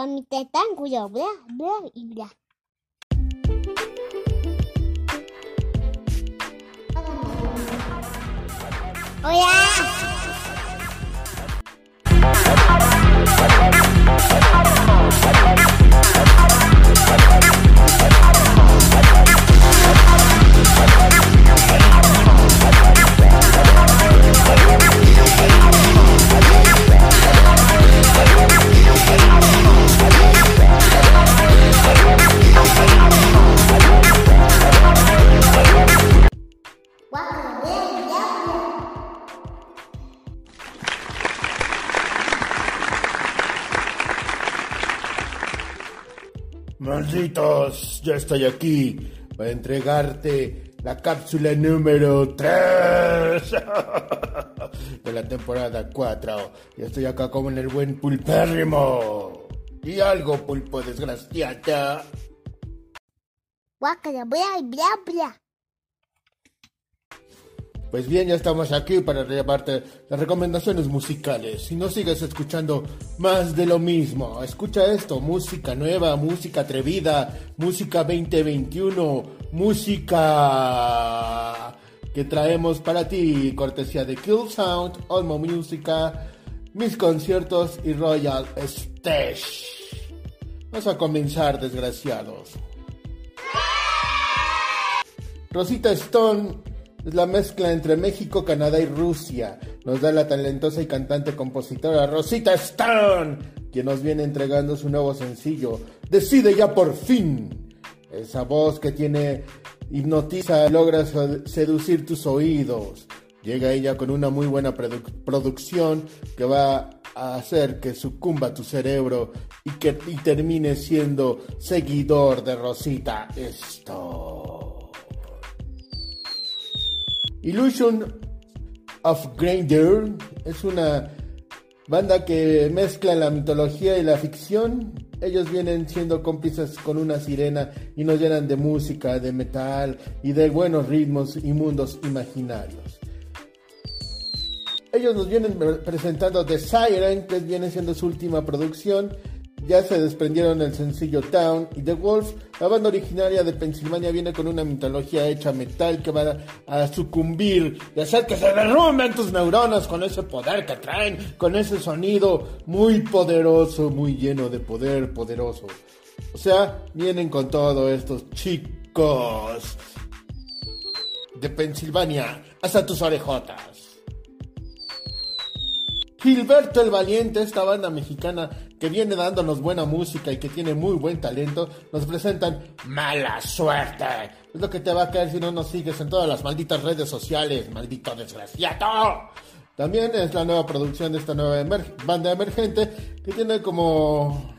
Para mi tentáculo, bla, bla y bla. Hola. Malditos, ya estoy aquí para entregarte la cápsula número 3 de la temporada 4. Y estoy acá como en el buen pulpérrimo. Y algo, pulpo desgraciada. Guácala, bla, bla, bla. Pues bien, ya estamos aquí para llevarte las recomendaciones musicales. Si no sigues escuchando más de lo mismo, escucha esto, música nueva, música atrevida, música 2021, música que traemos para ti, cortesía de Kill Sound, Olmo Música, mis conciertos y Royal Stage. Vamos a comenzar, desgraciados. Rosita Stone es la mezcla entre México, Canadá y Rusia. Nos da la talentosa y cantante compositora Rosita Stone, quien nos viene entregando su nuevo sencillo. Decide ya por fin. Esa voz que tiene hipnotiza, logra seducir tus oídos. Llega ella con una muy buena producción que va a hacer que sucumba tu cerebro y que y termine siendo seguidor de Rosita Stone. Illusion of Grandeur es una banda que mezcla la mitología y la ficción. Ellos vienen siendo cómplices con una sirena y nos llenan de música, de metal y de buenos ritmos y mundos imaginarios. Ellos nos vienen presentando The Siren, que viene siendo su última producción, ya se desprendieron el sencillo Town y The Wolf, la banda originaria de Pensilvania, viene con una mitología hecha metal que va a, sucumbir y hacer que se derrumben tus neuronas con ese poder que traen, con ese sonido muy poderoso, muy lleno de poder poderoso. O sea, vienen con todos estos chicos de Pensilvania hasta tus orejotas. Gilberto el Valiente, esta banda mexicana que viene dándonos buena música y que tiene muy buen talento, nos presentan Mala Suerte. Es lo que te va a caer si no nos sigues en todas las malditas redes sociales, maldito desgraciado. También es la nueva producción de esta nueva banda emergente que tiene como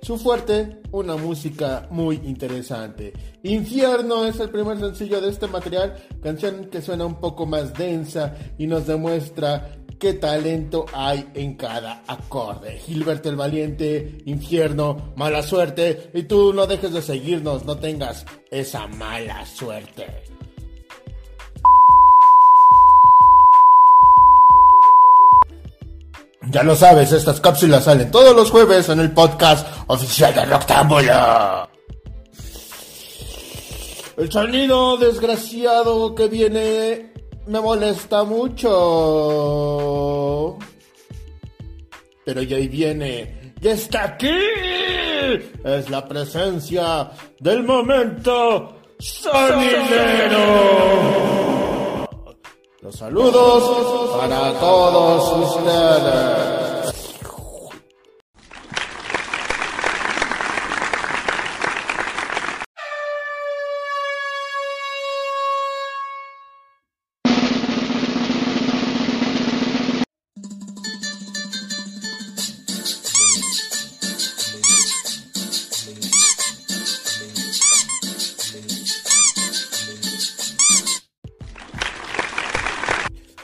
su fuerte una música muy interesante. Infierno es el primer sencillo de este material, canción que suena un poco más densa y nos demuestra qué talento hay en cada acorde. Gilberto el Valiente, infierno, mala suerte. Y tú no dejes de seguirnos, no tengas esa mala suerte. Ya lo sabes, estas cápsulas salen todos los jueves en el podcast oficial de Roctámbulo. El sonido desgraciado que viene me molesta mucho. Pero ya ahí viene, ya está aquí. Es la presencia del momento sonidero. Los saludos para todos ustedes.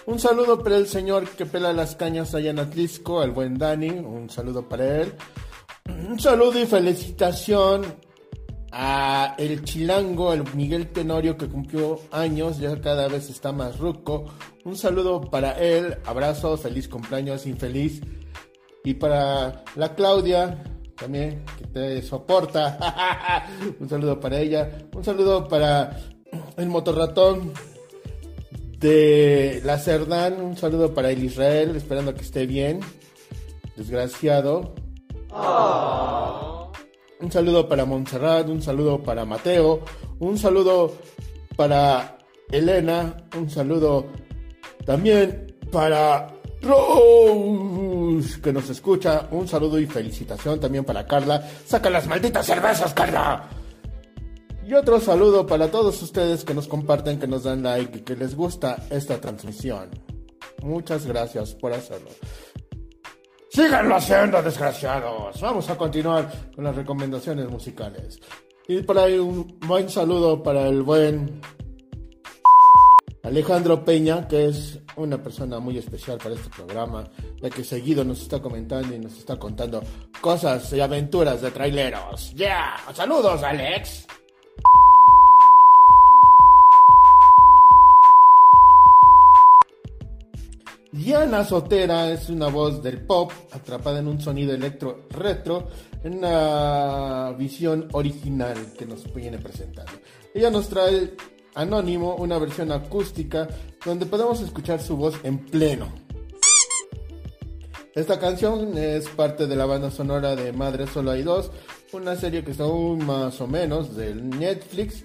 Un saludo para el señor que pela las cañas allá en Atlisco, el buen Dani. Un saludo para él. Un saludo y felicitación a el chilango, el Miguel Tenorio que cumplió años, ya cada vez está más ruco. Un saludo para él, abrazo, feliz cumpleaños, infeliz. Y para la Claudia, también, que te soporta. un saludo para ella. Un saludo para el motorratón de la Cerdán. Un saludo para el Israel, esperando que esté bien. Desgraciado. Un saludo para Montserrat, un saludo para Mateo, un saludo para Elena, un saludo también para Rose, que nos escucha, un saludo y felicitación también para Carla. Saca las malditas cervezas, Carla. Y otro saludo para todos ustedes que nos comparten, que nos dan like y que les gusta esta transmisión. Muchas gracias por hacerlo. Síganlo haciendo, desgraciados. Vamos a continuar con las recomendaciones musicales. Y por ahí un buen saludo para el buen Alejandro Peña, que es una persona muy especial para este programa, ya que seguido nos está comentando y nos está contando cosas y aventuras de traileros. ¡Ya! ¡Saludos, Alex! Diana Sotera es una voz del pop atrapada en un sonido electro retro en una visión original que nos viene presentando. Ella nos trae Anónimo, una versión acústica donde podemos escuchar su voz en pleno. Esta canción es parte de la banda sonora de Madre Solo hay dos, una serie que está aún más o menos del Netflix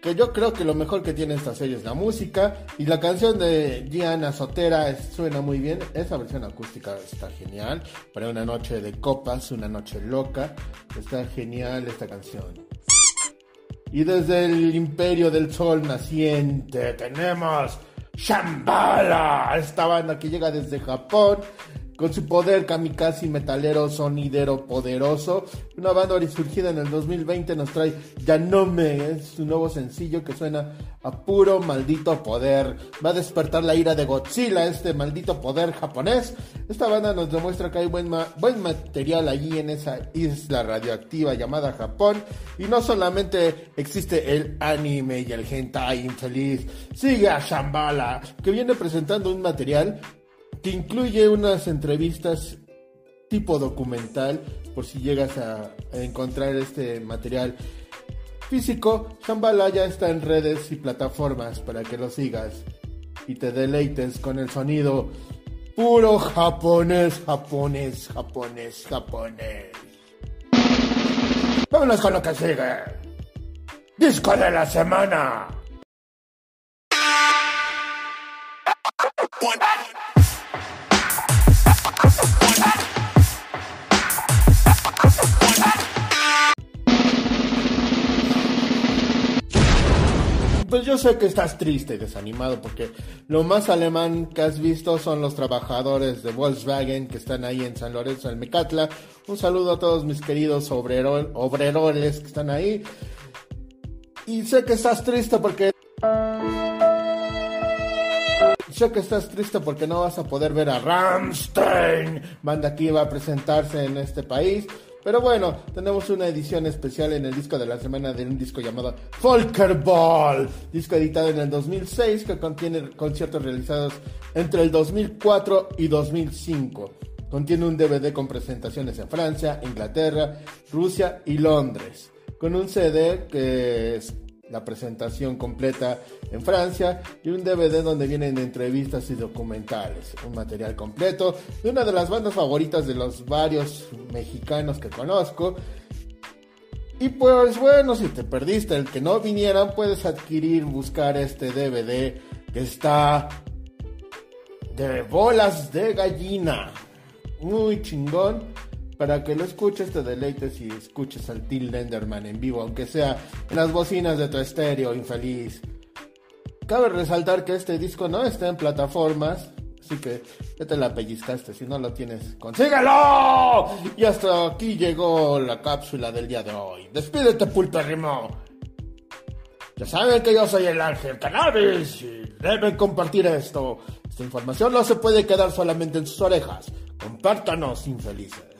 que yo creo que lo mejor que tiene esta serie es la música y la canción de Gianna Sotera suena muy bien. Esa versión acústica está genial. Para una noche de copas, una noche loca, está genial esta canción. Y desde el Imperio del Sol naciente tenemos Shambhala, esta banda que llega desde Japón con su poder kamikaze metalero sonidero poderoso. Una banda surgida en el 2020 nos trae Yanome, es su nuevo sencillo que suena a puro maldito poder. Va a despertar la ira de Godzilla, este maldito poder japonés. Esta banda nos demuestra que hay buen, buen material allí en esa isla radioactiva llamada Japón. Y no solamente existe el anime y el hentai infeliz, sigue a Shambhala, que viene presentando un material que incluye unas entrevistas tipo documental, por si llegas a, encontrar este material físico. Shambhala ya está en redes y plataformas para que lo sigas y te deleites con el sonido puro japonés, japonés, japonés, japonés. Vámonos con lo que sigue. Disco de la semana. Pues yo sé que estás triste y desanimado porque lo más alemán que has visto son los trabajadores de Volkswagen que están ahí en San Lorenzo, en Mecatla. Un saludo a todos mis queridos obreroles que están ahí. Y sé que estás triste porque... Sé que estás triste porque no vas a poder ver a Ramstein, banda que iba a presentarse en este país. Pero bueno, tenemos una edición especial en el disco de la semana de un disco llamado Ball, disco editado en el 2006 que contiene conciertos realizados entre el 2004 y 2005. Contiene un DVD con presentaciones en Francia, Inglaterra, Rusia y Londres, con un CD que es la presentación completa en Francia y un DVD donde vienen entrevistas y documentales, un material completo de una de las bandas favoritas de los varios mexicanos que conozco. Y pues bueno, si te perdiste el que no vinieran, puedes adquirir, buscar este DVD que está de bolas de gallina. Muy chingón para que lo escuches, te deleites y escuches al Till Lenderman en vivo, aunque sea en las bocinas de tu estéreo, infeliz. Cabe resaltar que este disco no está en plataformas, así que ya te la pellizcaste, si no lo tienes, ¡consíguelo! Y hasta aquí llegó la cápsula del día de hoy. Despídete, pulperrimo. Ya saben que yo soy el ángel cannabis y deben compartir esto. Esta información no se puede quedar solamente en sus orejas. Compártanos, infelices.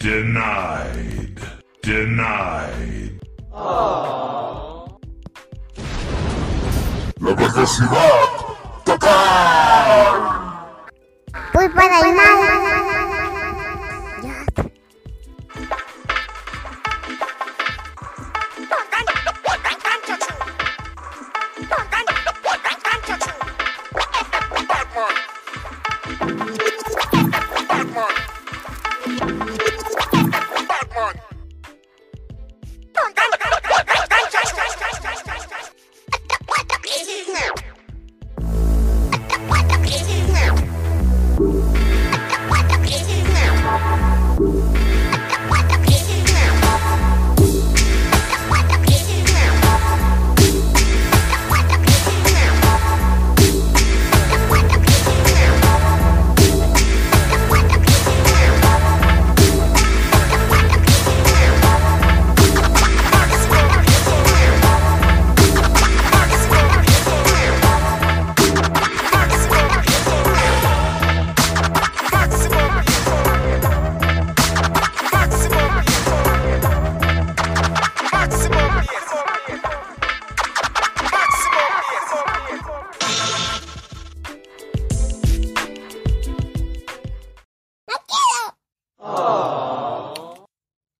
Denied. Denied. La necesidad Chao. Pulpa del mar.